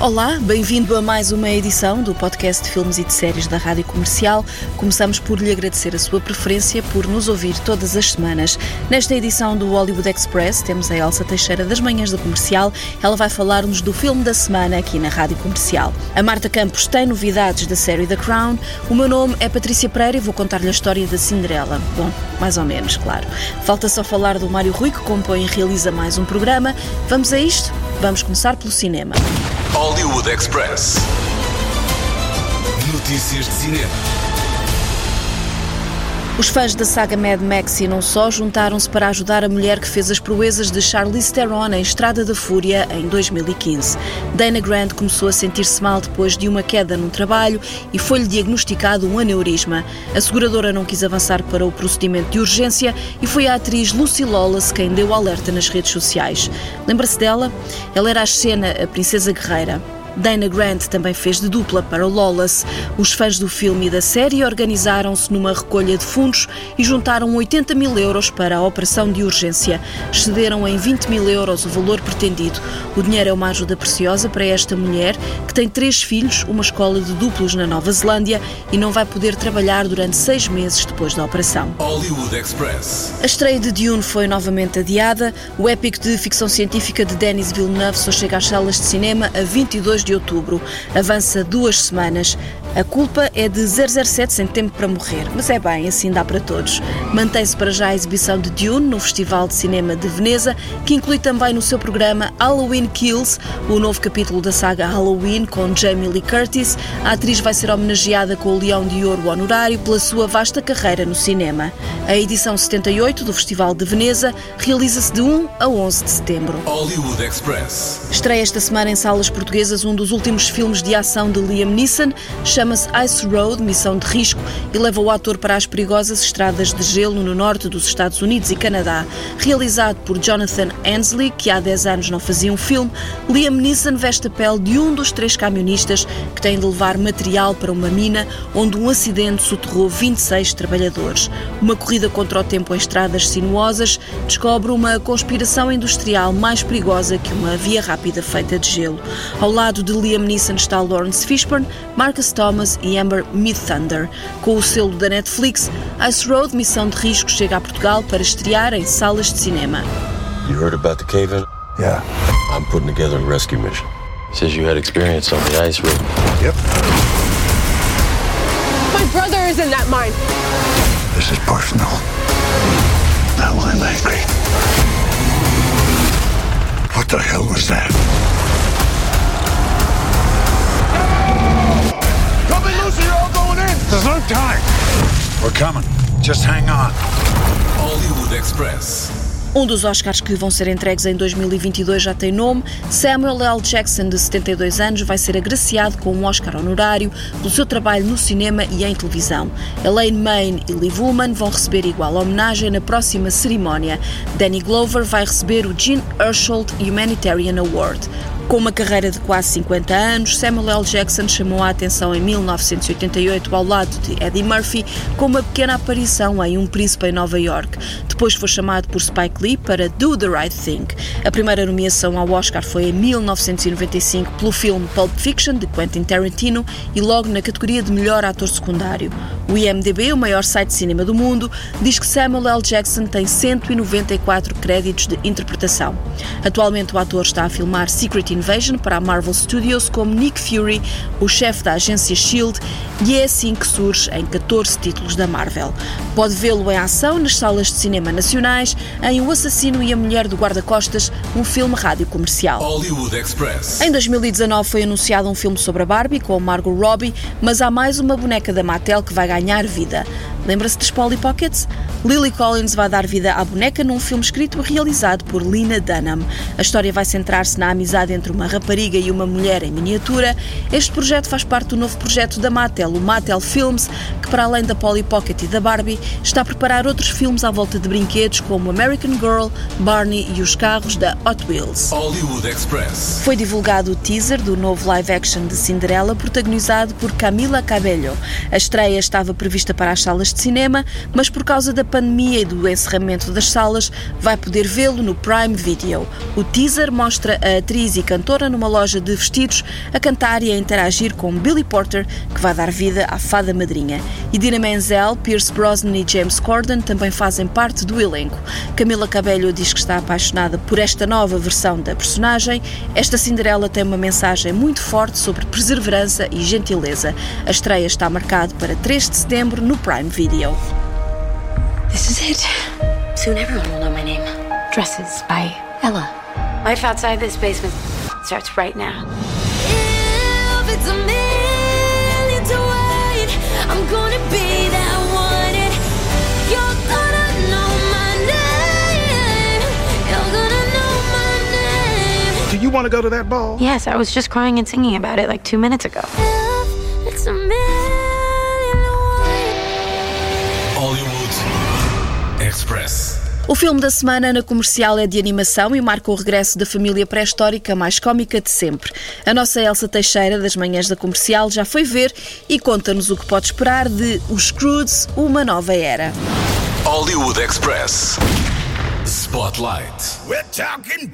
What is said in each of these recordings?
Olá, bem-vindo a mais uma edição do podcast de filmes e de séries da Rádio Comercial. Começamos por lhe agradecer a sua preferência por nos ouvir todas as semanas. Nesta edição do Hollywood Express temos a Elsa Teixeira das Manhãs da Comercial. Ela vai falar-nos do filme da semana aqui na Rádio Comercial. A Marta Campos tem novidades da série The Crown. O meu nome é Patrícia Pereira e vou contar-lhe a história da Cinderela. Bom, mais ou menos, claro. Falta só falar do Mário Rui, que compõe e realiza mais um programa. Vamos a isto? Vamos começar pelo cinema. Hollywood Express. Notícias de cinema. Os fãs da saga Mad Max e não só juntaram-se para ajudar a mulher que fez as proezas de Charlize Theron em Estrada da Fúria em 2015. Dana Grant começou a sentir-se mal depois de uma queda num trabalho e foi-lhe diagnosticado um aneurisma. A seguradora não quis avançar para o procedimento de urgência e foi a atriz Lucy Lawless quem deu alerta nas redes sociais. Lembra-se dela? Ela era a Xena, a princesa guerreira. Dana Grant também fez de dupla para Lawless. Os fãs do filme e da série organizaram-se numa recolha de fundos e juntaram 80 mil euros para a operação de urgência. Excederam em 20 mil euros o valor pretendido. O dinheiro é uma ajuda preciosa para esta mulher, que tem três filhos, uma escola de duplos na Nova Zelândia e não vai poder trabalhar durante seis meses depois da operação. Hollywood Express. A estreia de Dune foi novamente adiada. O épico de ficção científica de Denis Villeneuve só chega às salas de cinema a 22 de outubro. Avança duas semanas. A culpa é de 007 sem tempo para morrer, mas é bem, assim dá para todos. Mantém-se para já a exibição de Dune no Festival de Cinema de Veneza, que inclui também no seu programa Halloween Kills, o novo capítulo da saga Halloween com Jamie Lee Curtis. A atriz vai ser homenageada com o Leão de Ouro honorário pela sua vasta carreira no cinema. A edição 78 do Festival de Veneza realiza-se de 1 a 11 de setembro. Hollywood Express. Estreia esta semana em salas portuguesas um dos últimos filmes de ação de Liam Neeson, chama-se Ice Road, Missão de Risco, e leva o ator para as perigosas estradas de gelo no norte dos Estados Unidos e Canadá. Realizado por Jonathan Ansley, que há 10 anos não fazia um filme, Liam Neeson veste a pele de um dos três camionistas que têm de levar material para uma mina onde um acidente soterrou 26 trabalhadores. Uma corrida contra o tempo em estradas sinuosas descobre uma conspiração industrial mais perigosa que uma via rápida feita de gelo. Ao lado de Liam Neeson está Lawrence Fishburne, Marcus Thomas e Amber Midthunder. Com o selo da Netflix, Ice Road Missão de Risco chega a Portugal para estrear em salas de cinema. You heard about the cave-in? Yeah. I'm putting together a rescue mission. Says you had experience on the ice road. Yep. My brother is in that mine. This is personal. Now I'm angry. What the hell was that? There's no time. We're coming. Just hang on. Hollywood Express. Um dos Oscars que vão ser entregues em 2022 já tem nome. Samuel L. Jackson, de 72 anos, vai ser agraciado com um Oscar honorário pelo seu trabalho no cinema e em televisão. Elaine Main e Liv Ullmann vão receber igual homenagem na próxima cerimónia. Danny Glover vai receber o Gene Urschelt Humanitarian Award. Com uma carreira de quase 50 anos, Samuel L. Jackson chamou a atenção em 1988 ao lado de Eddie Murphy com uma pequena aparição em Um Príncipe em Nova York. Depois foi chamado por Spike Lee para Do the Right Thing. A primeira nomeação ao Oscar foi em 1995 pelo filme Pulp Fiction de Quentin Tarantino e logo na categoria de melhor ator secundário. O IMDb, o maior site de cinema do mundo, diz que Samuel L. Jackson tem 194 créditos de interpretação. Atualmente o ator está a filmar Secret Invasion para a Marvel Studios como Nick Fury, o chefe da agência SHIELD, e é assim que surge em 14 títulos da Marvel. Pode vê-lo em ação nas salas de cinema nacionais em O Assassino e a Mulher do Guarda-Costas, um filme rádio comercial. Hollywood Express. Em 2019 foi anunciado um filme sobre a Barbie com Margot Robbie, mas há mais uma boneca da Mattel que vai ganhar vida. Lembra-se dos Polly Pockets? Lily Collins vai dar vida à boneca num filme escrito e realizado por Lina Dunham. A história vai centrar-se na amizade entre uma rapariga e uma mulher em miniatura. Este projeto faz parte do novo projeto da Mattel, o Mattel Films, que para além da Polly Pocket e da Barbie, está a preparar outros filmes à volta de brinquedos como American Girl, Barney e os carros da Hot Wheels. Hollywood Express. Foi divulgado o teaser do novo live action de Cinderela, protagonizado por Camila Cabello. A estreia estava prevista para as salas de cinema, mas por causa da pandemia e do encerramento das salas, vai poder vê-lo no Prime Video. O teaser mostra a atriz e cantora numa loja de vestidos a cantar e a interagir com Billy Porter, que vai dar vida à fada madrinha. Idina Menzel, Pierce Brosnan e James Corden também fazem parte do elenco. Camila Cabello diz que está apaixonada por esta nova versão da personagem. Esta Cinderela tem uma mensagem muito forte sobre perseverança e gentileza. A estreia está marcada para 3 de setembro no Prime Video. This is it. Soon everyone will know my name. Dresses by Ella. Life outside this basement starts right now. If it's a million to wait, I'm gonna be that one. You're gonna know my name. You're gonna know my name. Do you want to go to that ball? Yes, I was just crying and singing about it like two minutes ago. Express. O filme da semana na comercial é de animação e marca o regresso da família pré-histórica mais cómica de sempre. A nossa Elsa Teixeira, das manhãs da comercial, já foi ver e conta-nos o que pode esperar de Os Scroods, uma nova era. Hollywood Express. Spotlight. We're talking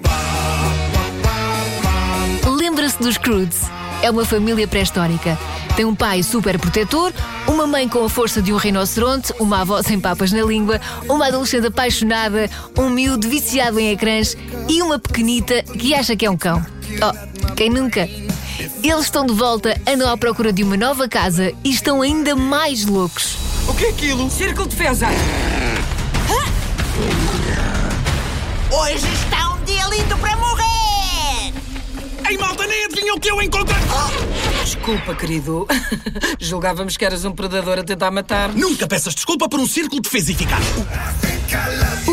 Lembra-se dos Croods? É uma família pré-histórica. Tem um pai super protetor, uma mãe com a força de um rinoceronte, uma avó sem papas na língua, uma adolescente apaixonada, um miúdo viciado em ecrãs e uma pequenita que acha que é um cão. Oh, quem nunca? Eles estão de volta, andam à procura de uma nova casa e estão ainda mais loucos. O que é aquilo? Círculo de defesa. Que eu encontrei! Desculpa, querido. Julgávamos que eras um predador a tentar matar. Nunca peças desculpa por um círculo de eficaz.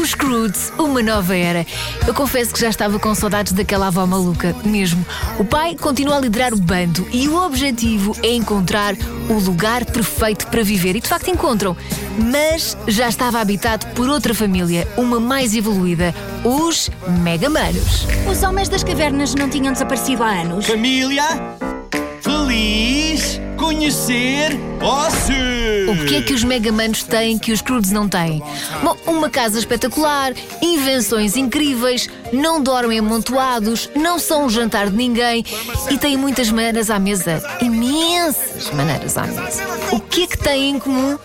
Os Scroods, uma nova era. Eu confesso que já estava com saudades daquela avó maluca, mesmo. O pai continua a liderar o bando e o objetivo é encontrar o lugar perfeito para viver. E de facto encontram. Mas já estava habitado por outra família, uma mais evoluída, os Megamanos. Os homens das cavernas não tinham desaparecido há anos. Família, feliz conhecer você. O que é que os Megamanos têm que os Scroods não têm? Bom, uma casa espetacular, invenções incríveis, não dormem amontoados, não são um jantar de ninguém e têm muitas maneiras à mesa. Imensas maneiras à mesa. O que é que têm em comum?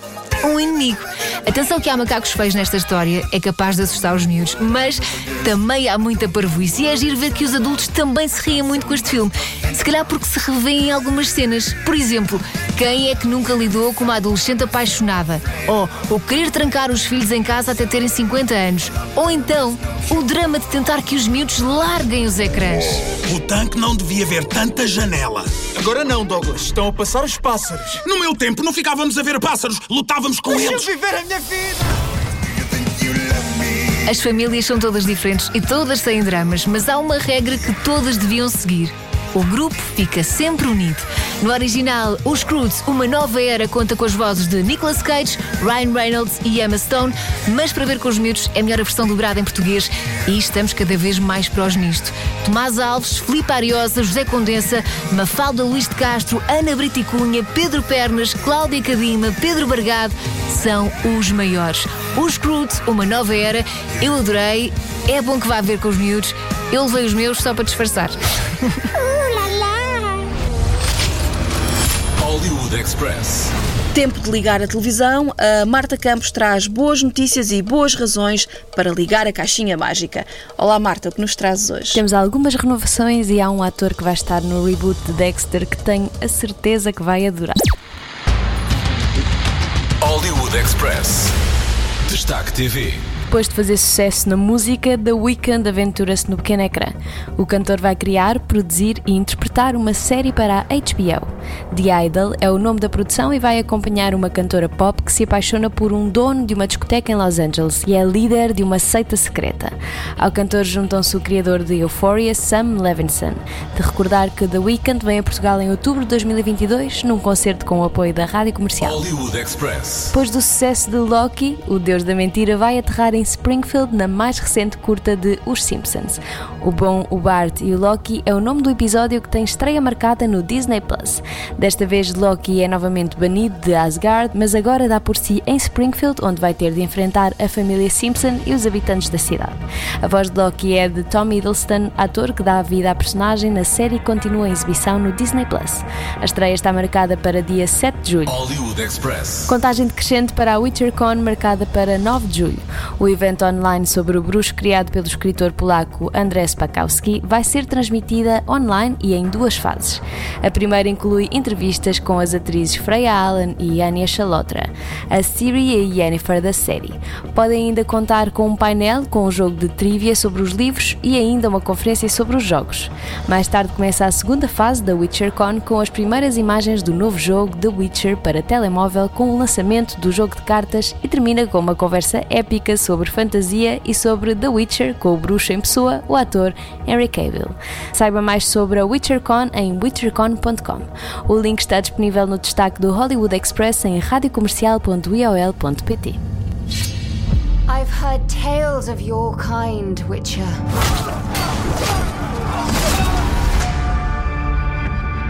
Um inimigo. Atenção que há macacos feios nesta história, é capaz de assustar os miúdos, mas também há muita parvoíce e é giro ver que os adultos também se riem muito com este filme. Se calhar porque se revêem em algumas cenas. Por exemplo, quem é que nunca lidou com uma adolescente apaixonada? Ou o querer trancar os filhos em casa até terem 50 anos? Ou então, o drama de tentar que os miúdos larguem os ecrãs? O tanque não devia ver tanta janela. Agora não, Douglas. Estão a passar os pássaros. No meu tempo não ficávamos a ver pássaros, lutávamos com Deixa-me eles. viver a minha! As famílias são todas diferentes e todas têm dramas, mas há uma regra que todas deviam seguir. O grupo fica sempre unido. No original, Os Croods, uma nova era, conta com as vozes de Nicolas Cage, Ryan Reynolds e Emma Stone, mas para ver com os miúdos é melhor a versão dobrada em português e estamos cada vez mais prós nisto. Tomás Alves, Filipe Ariosa, José Condensa, Mafalda Luís de Castro, Ana Brito Cunha, Pedro Pernas, Cláudia Cadima, Pedro Bargado são os maiores. Os Croods, uma nova era, eu adorei, é bom que vá ver com os miúdos. Eu levei os meus só para disfarçar. Hollywood Express. Tempo de ligar a televisão, a Marta Campos traz boas notícias e boas razões para ligar a caixinha mágica. Olá Marta, o que nos trazes hoje? Temos algumas renovações e há um ator que vai estar no reboot de Dexter que tenho a certeza que vai adorar. Hollywood Express. Destaque TV. Depois de fazer sucesso na música, The Weeknd aventura-se no pequeno ecrã. O cantor vai criar, produzir e interpretar uma série para a HBO. The Idol é o nome da produção e vai acompanhar uma cantora pop que se apaixona por um dono de uma discoteca em Los Angeles e é líder de uma seita secreta. Ao cantor juntam-se o criador de Euphoria, Sam Levinson. De recordar que The Weeknd vem a Portugal em outubro de 2022 num concerto com o apoio da rádio comercial. Hollywood Express. Depois do sucesso de Loki, o Deus da Mentira vai aterrar em Springfield na mais recente curta de Os Simpsons. O Bom, o Bart e o Loki é o nome do episódio que tem estreia marcada no Disney Plus. Desta vez, Loki é novamente banido de Asgard, mas agora dá por si em Springfield, onde vai ter de enfrentar a família Simpson e os habitantes da cidade. A voz de Loki é de Tom Hiddleston, ator que dá vida à personagem na série e continua em exibição no Disney Plus. A estreia está marcada para dia 7 de julho. Hollywood Express. Contagem decrescente para a WitcherCon marcada para 9 de julho. O evento online sobre o bruxo criado pelo escritor polaco Andrzej Spakowski vai ser transmitida online e em duas fases. A primeira inclui entrevistas com as atrizes Freya Allen e Anya Chalotra, a Siri e a Yennefer da série. Podem ainda contar com um painel com um jogo de trivia sobre os livros e ainda uma conferência sobre os jogos. Mais tarde começa a segunda fase da WitcherCon com as primeiras imagens do novo jogo The Witcher para telemóvel com o lançamento do jogo de cartas e termina com uma conversa épica sobre fantasia e sobre The Witcher com o bruxo em pessoa, o ator Henry Cavill. Saiba mais sobre a WitcherCon em witchercon.com. O link está disponível no destaque do Hollywood Express em radiocomercial.iol.pt. I've heard tales of your kind, Witcher.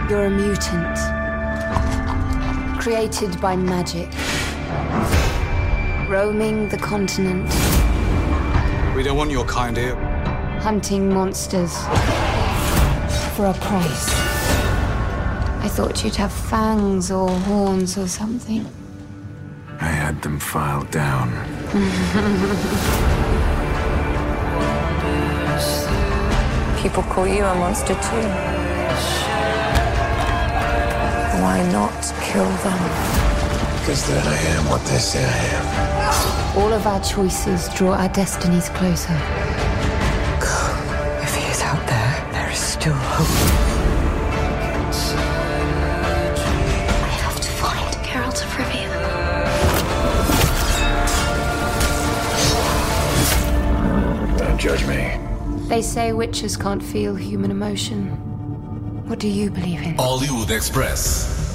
You're a mutant. Created by magic. Roaming the continent, We don't want your kind here. hunting monsters. For a price. I thought you'd have fangs or horns or something. I had them filed down. People call you a monster too. Why not kill them? Because then I am what they say I am. All of our choices draw our destinies closer. If he is out there, there is still hope. Don't judge me. They say witches can't feel human emotion. What do you believe in? Hollywood Express.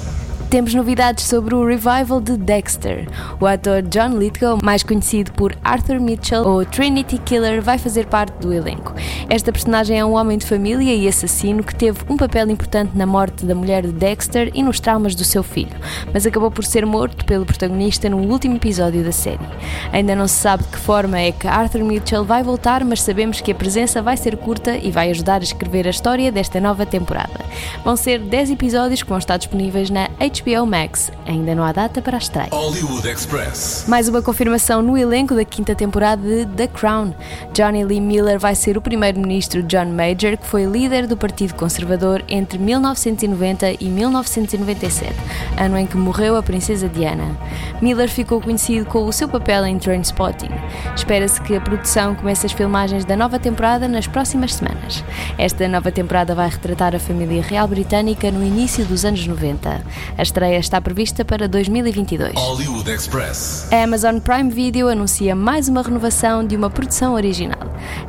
Temos novidades sobre o revival de Dexter. O ator John Lithgow, mais conhecido por Arthur Mitchell ou Trinity Killer, vai fazer parte do elenco. Esta personagem é um homem de família e assassino que teve um papel importante na morte da mulher de Dexter e nos traumas do seu filho, mas acabou por ser morto pelo protagonista no último episódio da série. Ainda não se sabe de que forma é que Arthur Mitchell vai voltar, mas sabemos que a presença vai ser curta e vai ajudar a escrever a história desta nova temporada. Vão ser 10 episódios que vão estar disponíveis na HBO Max. Ainda não há data para a estreia. Hollywood Express. Mais uma confirmação no elenco da quinta temporada de The Crown. Johnny Lee Miller vai ser o primeiro-ministro John Major, que foi líder do Partido Conservador entre 1990 e 1997, ano em que morreu a princesa Diana. Miller ficou conhecido com o seu papel em Trainspotting. Espera-se que a produção comece as filmagens da nova temporada nas próximas semanas. Esta nova temporada vai retratar a família real britânica no início dos anos 90. A estreia está prevista para 2022. Hollywood Express. A Amazon Prime Video anuncia mais uma renovação de uma produção original.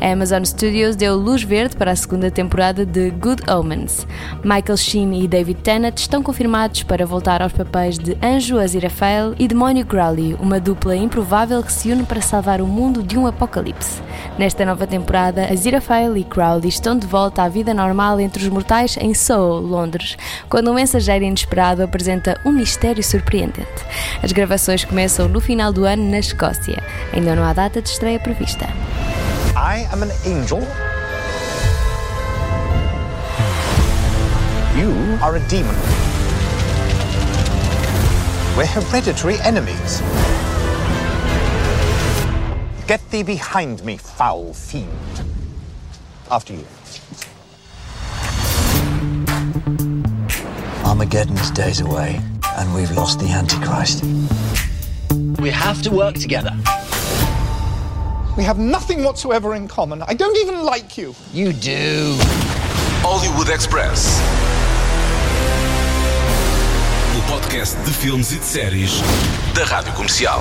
A Amazon Studios deu luz verde para a segunda temporada de Good Omens. Michael Sheen e David Tennant estão confirmados para voltar aos papéis de Anjo Aziraphale e Demónio Crowley, uma dupla improvável que se une para salvar o mundo de um apocalipse. Nesta nova temporada, Aziraphale e Crowley estão de volta à vida normal entre os mortais em Soho, Londres, quando um mensageiro inesperado apresenta um mistério surpreendente. As gravações começam no final do ano na Escócia. Ainda não há data de estreia prevista. I am an angel. You are a demon. We're hereditary enemies. Get thee behind me, foul fiend. After you. Armageddon's days away, and we've lost the Antichrist. We have to work together. We have nothing whatsoever in common. I don't even like you. You do. Hollywood Express. O podcast de filmes e de séries da Rádio Comercial.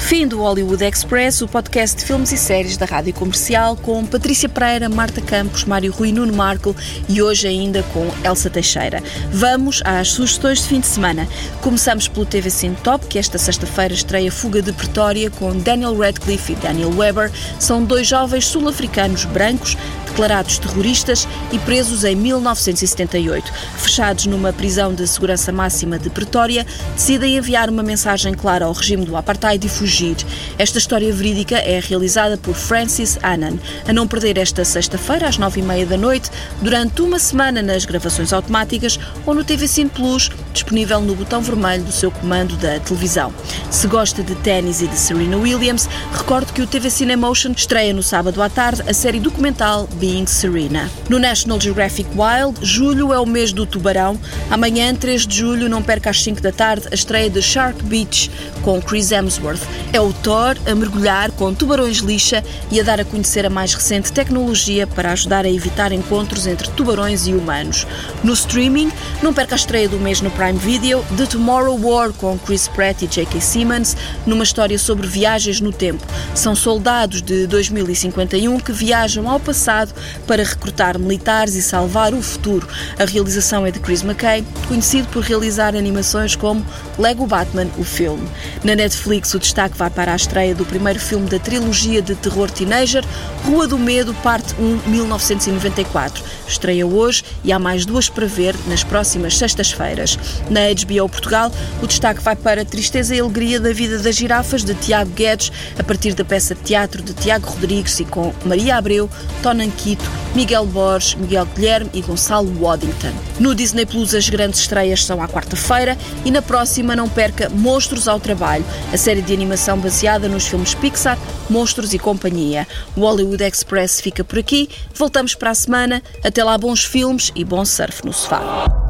Fim do Hollywood Express, o podcast de filmes e séries da Rádio Comercial, com Patrícia Pereira, Marta Campos, Mário Rui Nuno Marco e hoje ainda com Elsa Teixeira. Vamos às sugestões de fim de semana. Começamos pelo TV Cine Top, que esta sexta-feira estreia Fuga de Pretória com Daniel Radcliffe e Daniel Weber. São dois jovens sul-africanos brancos declarados terroristas e presos em 1978. Fechados numa prisão de segurança máxima de Pretória, decidem enviar uma mensagem clara ao regime do apartheid e fugir. Esta história verídica é realizada por Francis Annan. A não perder esta sexta-feira, às nove e meia da noite, durante uma semana nas gravações automáticas ou no TV Cine Plus, disponível no botão vermelho do seu comando da televisão. Se gosta de ténis e de Serena Williams, recordo que o TV Cine Emotion estreia no sábado à tarde a série documental Being Serena. No National Geographic Wild, julho é o mês do tubarão. Amanhã, 3 de julho, não perca às 5 da tarde a estreia de Shark Beach com Chris Hemsworth. É o Thor a mergulhar com tubarões lixa e a dar a conhecer a mais recente tecnologia para ajudar a evitar encontros entre tubarões e humanos. No streaming, não perca a estreia do mês no Prime Video The Tomorrow War com Chris Pratt e J.K. Simmons, numa história sobre viagens no tempo. São soldados de 2051 que viajam ao passado para recrutar militares e salvar o futuro. A realização é de Chris McKay, conhecido por realizar animações como Lego Batman, o filme. Na Netflix, o destaque vai para a estreia do primeiro filme da trilogia de terror teenager, Rua do Medo, parte 1, 1994. Estreia hoje e há mais duas para ver nas próximas sextas-feiras. Na HBO Portugal, o destaque vai para Tristeza e Alegria da Vida das Girafas, de Tiago Guedes, a partir da peça de teatro de Tiago Rodrigues e com Maria Abreu, Tonan Quito, Miguel Borges, Miguel Guilherme e Gonçalo Waddington. No Disney Plus, as grandes estreias são à quarta-feira e na próxima não perca Monstros ao Trabalho, a série de animação baseada nos filmes Pixar, Monstros e Companhia. O Hollywood Express fica por aqui. Voltamos para a semana. Até lá, bons filmes e bom surf no sofá.